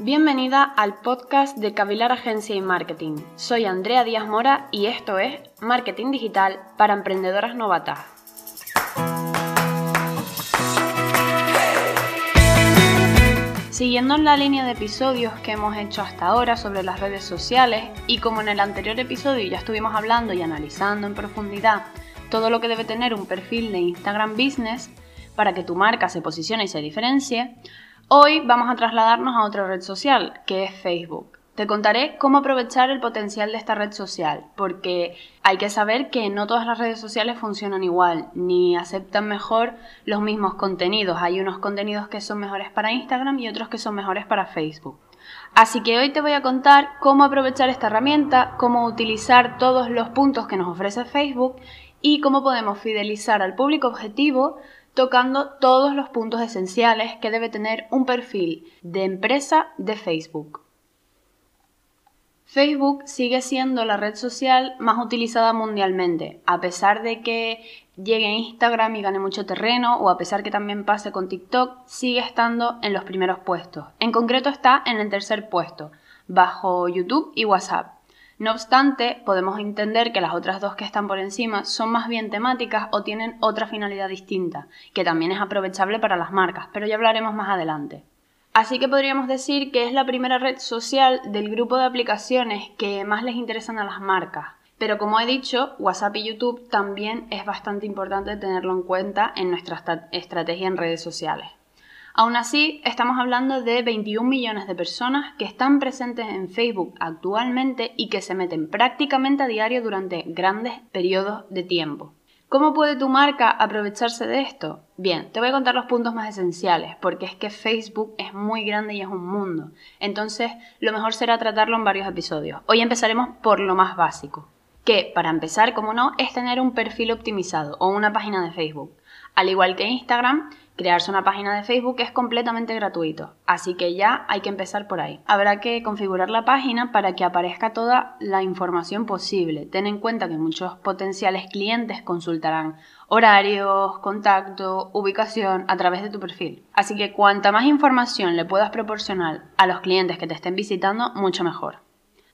Bienvenida al podcast de Cavilar Agencia y Marketing. Soy Andrea Díaz Mora y esto es Marketing Digital para Emprendedoras Novatas. Siguiendo en la línea de episodios que hemos hecho hasta ahora sobre las redes sociales y como en el anterior episodio ya estuvimos hablando y analizando en profundidad todo lo que debe tener un perfil de Instagram Business para que tu marca se posicione y se diferencie, Hoy vamos a trasladarnos a otra red social, que es Facebook. Te contaré cómo aprovechar el potencial de esta red social, porque hay que saber que no todas las redes sociales funcionan igual, ni aceptan mejor los mismos contenidos. Hay unos contenidos que son mejores para Instagram y otros que son mejores para Facebook. Así que hoy te voy a contar cómo aprovechar esta herramienta, cómo utilizar todos los puntos que nos ofrece Facebook y cómo podemos fidelizar al público objetivo tocando todos los puntos esenciales que debe tener un perfil de empresa de Facebook. Facebook sigue siendo la red social más utilizada mundialmente, a pesar de que llegue a Instagram y gane mucho terreno, o a pesar que también pase con TikTok, sigue estando en los primeros puestos. En concreto está en el tercer puesto, bajo YouTube y WhatsApp. No obstante, podemos entender que las otras dos que están por encima son más bien temáticas o tienen otra finalidad distinta, que también es aprovechable para las marcas, pero ya hablaremos más adelante. Así que podríamos decir que es la primera red social del grupo de aplicaciones que más les interesan a las marcas. Pero como he dicho, WhatsApp y YouTube también es bastante importante tenerlo en cuenta en nuestra estrategia en redes sociales. Aún así, estamos hablando de 21 millones de personas que están presentes en Facebook actualmente y que se meten prácticamente a diario durante grandes periodos de tiempo. ¿Cómo puede tu marca aprovecharse de esto? Bien, te voy a contar los puntos más esenciales, porque es que Facebook es muy grande y es un mundo. Entonces, lo mejor será tratarlo en varios episodios. Hoy empezaremos por lo más básico, que, para empezar, como no, es tener un perfil optimizado o una página de Facebook. Al igual que Instagram, Crearse una página de Facebook es completamente gratuito, así que ya hay que empezar por ahí. Habrá que configurar la página para que aparezca toda la información posible. Ten en cuenta que muchos potenciales clientes consultarán horarios, contacto, ubicación a través de tu perfil. Así que cuanta más información le puedas proporcionar a los clientes que te estén visitando, mucho mejor.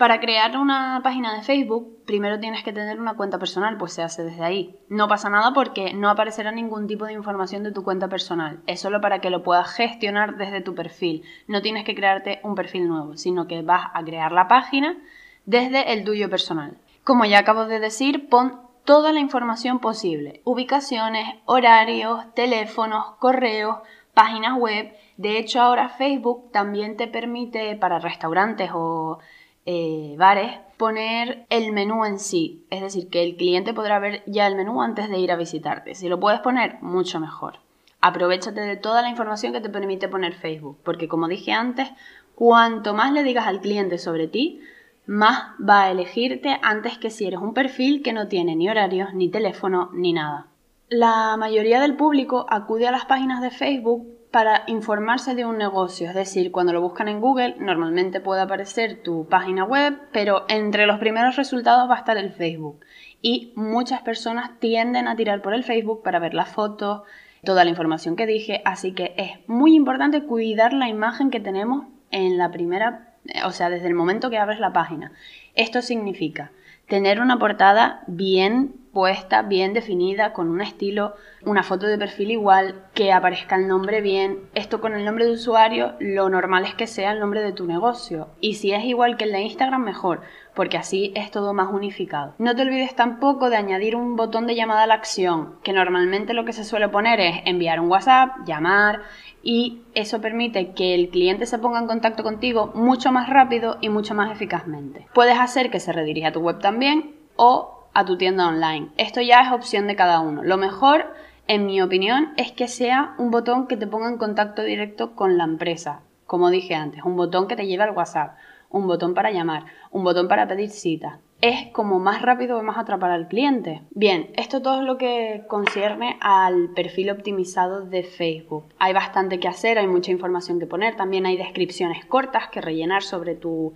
Para crear una página de Facebook, primero tienes que tener una cuenta personal, pues se hace desde ahí. No pasa nada porque no aparecerá ningún tipo de información de tu cuenta personal. Es solo para que lo puedas gestionar desde tu perfil. No tienes que crearte un perfil nuevo, sino que vas a crear la página desde el tuyo personal. Como ya acabo de decir, pon toda la información posible. Ubicaciones, horarios, teléfonos, correos, páginas web. De hecho, ahora Facebook también te permite para restaurantes o eh, bares poner el menú en sí. Es decir, que el cliente podrá ver ya el menú antes de ir a visitarte. Si lo puedes poner, mucho mejor. Aprovechate de toda la información que te permite poner Facebook, porque como dije antes, cuanto más le digas al cliente sobre ti, más va a elegirte antes que si eres un perfil que no tiene ni horarios, ni teléfono, ni nada. La mayoría del público acude a las páginas de Facebook para informarse de un negocio. Es decir, cuando lo buscan en Google, normalmente puede aparecer tu página web, pero entre los primeros resultados va a estar el Facebook. Y muchas personas tienden a tirar por el Facebook para ver las fotos, toda la información que dije. Así que es muy importante cuidar la imagen que tenemos en la primera, o sea, desde el momento que abres la página. Esto significa tener una portada bien puesta, bien definida, con un estilo, una foto de perfil igual, que aparezca el nombre bien. Esto con el nombre de usuario, lo normal es que sea el nombre de tu negocio. Y si es igual que el de Instagram, mejor, porque así es todo más unificado. No te olvides tampoco de añadir un botón de llamada a la acción, que normalmente lo que se suele poner es enviar un WhatsApp, llamar, y eso permite que el cliente se ponga en contacto contigo mucho más rápido y mucho más eficazmente. Puedes hacer que se redirija a tu web también o a tu tienda online. Esto ya es opción de cada uno. Lo mejor, en mi opinión, es que sea un botón que te ponga en contacto directo con la empresa. Como dije antes, un botón que te lleve al WhatsApp, un botón para llamar, un botón para pedir cita, es como más rápido o más atrapar al cliente. Bien, esto todo es lo que concierne al perfil optimizado de Facebook. Hay bastante que hacer, hay mucha información que poner, también hay descripciones cortas que rellenar sobre tu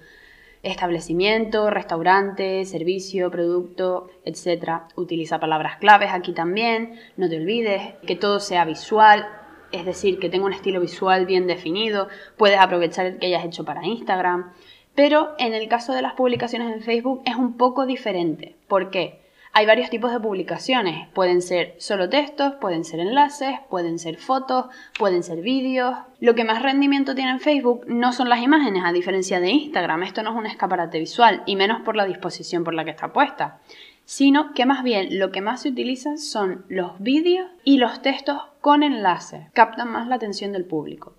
establecimiento, restaurante, servicio, producto, etc. Utiliza palabras claves aquí también, no te olvides que todo sea visual, es decir, que tenga un estilo visual bien definido, puedes aprovechar el que hayas hecho para Instagram. Pero en el caso de las publicaciones en Facebook es un poco diferente. ¿Por qué? Hay varios tipos de publicaciones. Pueden ser solo textos, pueden ser enlaces, pueden ser fotos, pueden ser vídeos. Lo que más rendimiento tiene en Facebook no son las imágenes, a diferencia de Instagram. Esto no es un escaparate visual, y menos por la disposición por la que está puesta. Sino que más bien lo que más se utiliza son los vídeos y los textos con enlaces. Captan más la atención del público.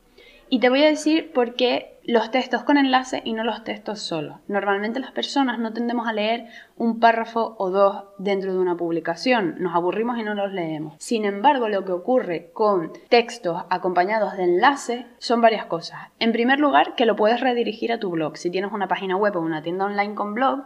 Y te voy a decir por qué los textos con enlace y no los textos solos. Normalmente las personas no tendemos a leer un párrafo o dos dentro de una publicación, nos aburrimos y no los leemos. Sin embargo, lo que ocurre con textos acompañados de enlaces son varias cosas. En primer lugar, que lo puedes redirigir a tu blog. Si tienes una página web o una tienda online con blog,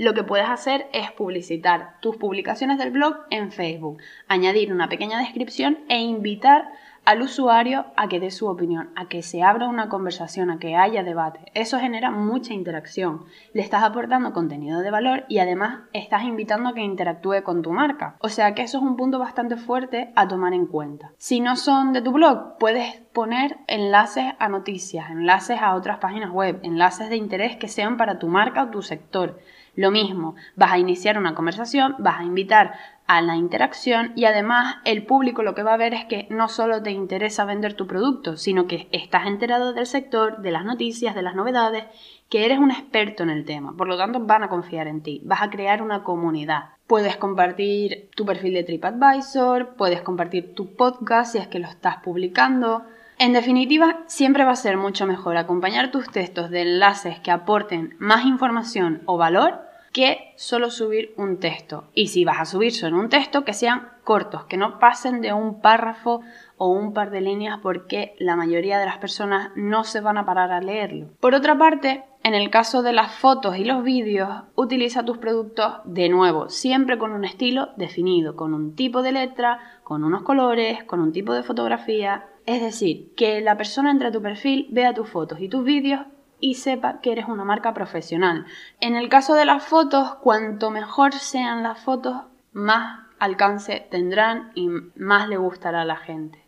lo que puedes hacer es publicitar tus publicaciones del blog en Facebook, añadir una pequeña descripción e invitar al usuario a que dé su opinión, a que se abra una conversación, a que haya debate. Eso genera mucha interacción. Le estás aportando contenido de valor y además estás invitando a que interactúe con tu marca. O sea que eso es un punto bastante fuerte a tomar en cuenta. Si no son de tu blog, puedes poner enlaces a noticias, enlaces a otras páginas web, enlaces de interés que sean para tu marca o tu sector. Lo mismo, vas a iniciar una conversación, vas a invitar a la interacción y además el público lo que va a ver es que no solo te interesa vender tu producto, sino que estás enterado del sector, de las noticias, de las novedades, que eres un experto en el tema. Por lo tanto, van a confiar en ti, vas a crear una comunidad. Puedes compartir tu perfil de TripAdvisor, puedes compartir tu podcast si es que lo estás publicando. En definitiva, siempre va a ser mucho mejor acompañar tus textos de enlaces que aporten más información o valor que solo subir un texto. Y si vas a subir solo un texto, que sean cortos, que no pasen de un párrafo o un par de líneas porque la mayoría de las personas no se van a parar a leerlo. Por otra parte, en el caso de las fotos y los vídeos, utiliza tus productos de nuevo, siempre con un estilo definido, con un tipo de letra, con unos colores, con un tipo de fotografía. Es decir, que la persona entre a tu perfil, vea tus fotos y tus vídeos y sepa que eres una marca profesional. En el caso de las fotos, cuanto mejor sean las fotos, más alcance tendrán y más le gustará a la gente.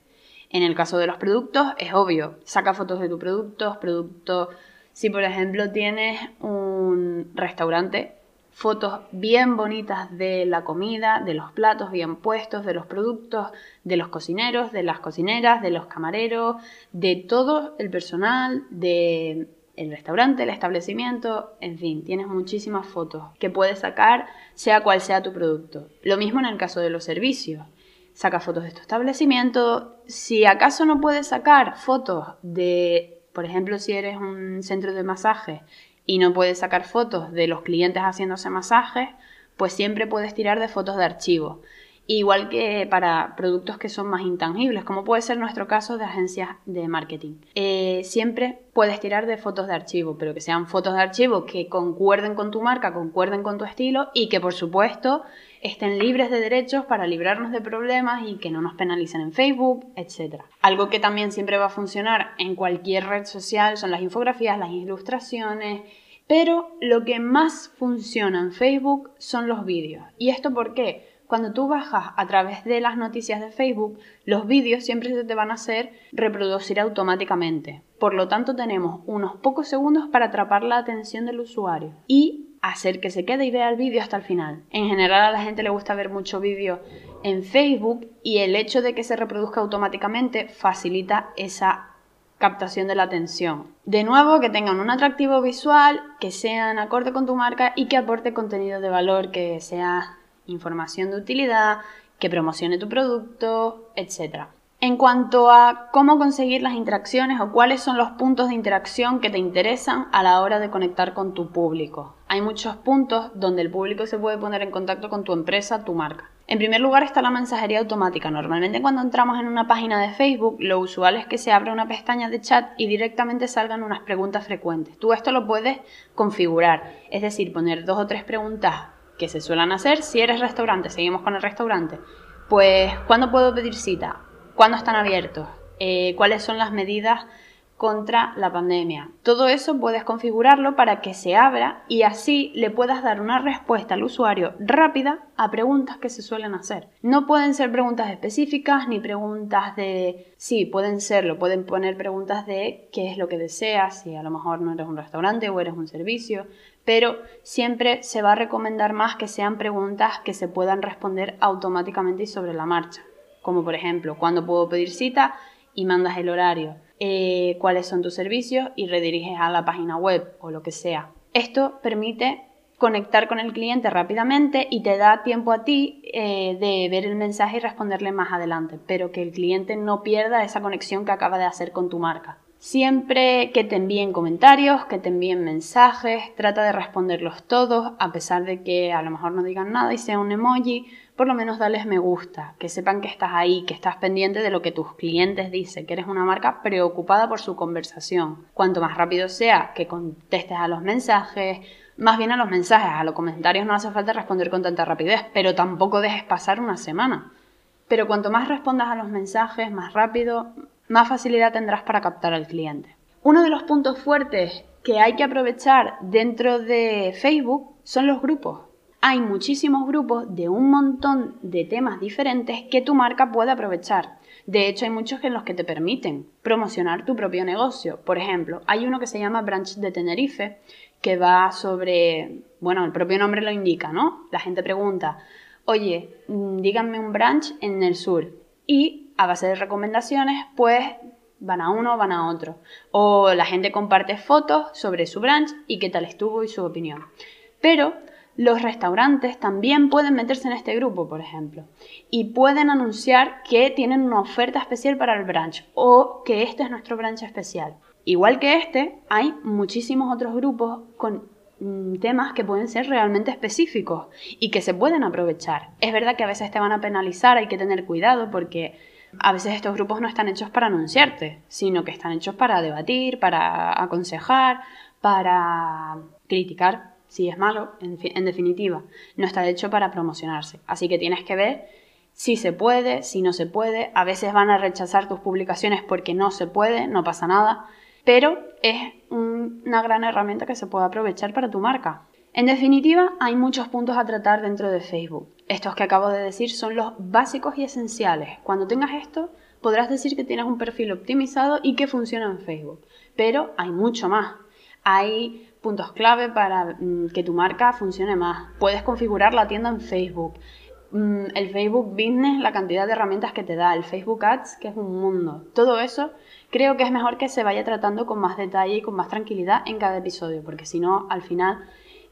En el caso de los productos, es obvio, saca fotos de tus productos, producto, si por ejemplo tienes un restaurante, fotos bien bonitas de la comida, de los platos bien puestos, de los productos, de los cocineros, de las cocineras, de los camareros, de todo el personal, de el restaurante, el establecimiento, en fin, tienes muchísimas fotos que puedes sacar sea cual sea tu producto. Lo mismo en el caso de los servicios. Saca fotos de tu establecimiento. Si acaso no puedes sacar fotos de, por ejemplo, si eres un centro de masaje y no puedes sacar fotos de los clientes haciéndose masajes, pues siempre puedes tirar de fotos de archivo igual que para productos que son más intangibles, como puede ser nuestro caso de agencias de marketing. Eh, siempre puedes tirar de fotos de archivo, pero que sean fotos de archivo que concuerden con tu marca, concuerden con tu estilo y que por supuesto estén libres de derechos para librarnos de problemas y que no nos penalicen en Facebook, etc. Algo que también siempre va a funcionar en cualquier red social son las infografías, las ilustraciones, pero lo que más funciona en Facebook son los vídeos. ¿Y esto por qué? Cuando tú bajas a través de las noticias de Facebook, los vídeos siempre se te van a hacer reproducir automáticamente. Por lo tanto, tenemos unos pocos segundos para atrapar la atención del usuario y hacer que se quede y vea el vídeo hasta el final. En general a la gente le gusta ver mucho vídeo en Facebook y el hecho de que se reproduzca automáticamente facilita esa captación de la atención. De nuevo, que tengan un atractivo visual, que sean acorde con tu marca y que aporte contenido de valor, que sea información de utilidad, que promocione tu producto, etc. En cuanto a cómo conseguir las interacciones o cuáles son los puntos de interacción que te interesan a la hora de conectar con tu público. Hay muchos puntos donde el público se puede poner en contacto con tu empresa, tu marca. En primer lugar está la mensajería automática. Normalmente cuando entramos en una página de Facebook, lo usual es que se abra una pestaña de chat y directamente salgan unas preguntas frecuentes. Tú esto lo puedes configurar, es decir, poner dos o tres preguntas que se suelen hacer. Si eres restaurante, seguimos con el restaurante. Pues, ¿cuándo puedo pedir cita? ¿Cuándo están abiertos? Eh, ¿Cuáles son las medidas contra la pandemia. Todo eso puedes configurarlo para que se abra y así le puedas dar una respuesta al usuario rápida a preguntas que se suelen hacer. No pueden ser preguntas específicas ni preguntas de... Sí, pueden serlo, pueden poner preguntas de qué es lo que deseas, si a lo mejor no eres un restaurante o eres un servicio, pero siempre se va a recomendar más que sean preguntas que se puedan responder automáticamente y sobre la marcha. Como por ejemplo, ¿cuándo puedo pedir cita? y mandas el horario eh, cuáles son tus servicios y rediriges a la página web o lo que sea. Esto permite conectar con el cliente rápidamente y te da tiempo a ti eh, de ver el mensaje y responderle más adelante, pero que el cliente no pierda esa conexión que acaba de hacer con tu marca. Siempre que te envíen comentarios, que te envíen mensajes, trata de responderlos todos, a pesar de que a lo mejor no digan nada y sea un emoji, por lo menos dales me gusta, que sepan que estás ahí, que estás pendiente de lo que tus clientes dicen, que eres una marca preocupada por su conversación. Cuanto más rápido sea que contestes a los mensajes, más bien a los mensajes, a los comentarios no hace falta responder con tanta rapidez, pero tampoco dejes pasar una semana. Pero cuanto más respondas a los mensajes, más rápido, más facilidad tendrás para captar al cliente. Uno de los puntos fuertes que hay que aprovechar dentro de Facebook son los grupos. Hay muchísimos grupos de un montón de temas diferentes que tu marca puede aprovechar. De hecho, hay muchos en los que te permiten promocionar tu propio negocio. Por ejemplo, hay uno que se llama Branch de Tenerife, que va sobre, bueno, el propio nombre lo indica, ¿no? La gente pregunta, oye, mm, díganme un branch en el sur. Y a base de recomendaciones, pues van a uno, van a otro. O la gente comparte fotos sobre su branch y qué tal estuvo y su opinión. Pero los restaurantes también pueden meterse en este grupo, por ejemplo, y pueden anunciar que tienen una oferta especial para el branch o que este es nuestro branch especial. Igual que este, hay muchísimos otros grupos con Mm, temas que pueden ser realmente específicos y que se pueden aprovechar. Es verdad que a veces te van a penalizar, hay que tener cuidado porque a veces estos grupos no están hechos para anunciarte, sino que están hechos para debatir, para aconsejar, para criticar si es malo, en, definitiva. No está hecho para promocionarse. Así que tienes que ver si se puede, si no se puede. A veces van a rechazar tus publicaciones porque no se puede, no pasa nada pero es una gran herramienta que se puede aprovechar para tu marca. En definitiva, hay muchos puntos a tratar dentro de Facebook. Estos que acabo de decir son los básicos y esenciales. Cuando tengas esto, podrás decir que tienes un perfil optimizado y que funciona en Facebook. Pero hay mucho más. Hay puntos clave para mm, que tu marca funcione más. Puedes configurar la tienda en Facebook. Mm, el Facebook Business, la cantidad de herramientas que te da. El Facebook Ads, que es un mundo. Todo eso creo que es mejor que se vaya tratando con más detalle y con más tranquilidad en cada episodio, porque si no, al final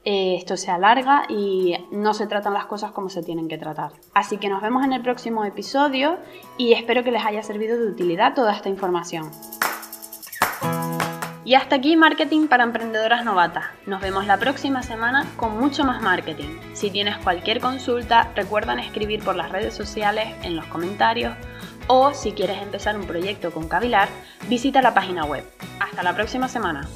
eh, esto se alarga y no se tratan las cosas como se tienen que tratar. Así que nos vemos en el próximo episodio y espero que les haya servido de utilidad toda esta información. Y hasta aquí Marketing para Emprendedoras Novatas. Nos vemos la próxima semana con mucho más marketing. Si tienes cualquier consulta, recuerda escribir por las redes sociales, en los comentarios o si quieres empezar un proyecto con Cavilar, visita la página web. Hasta la próxima semana.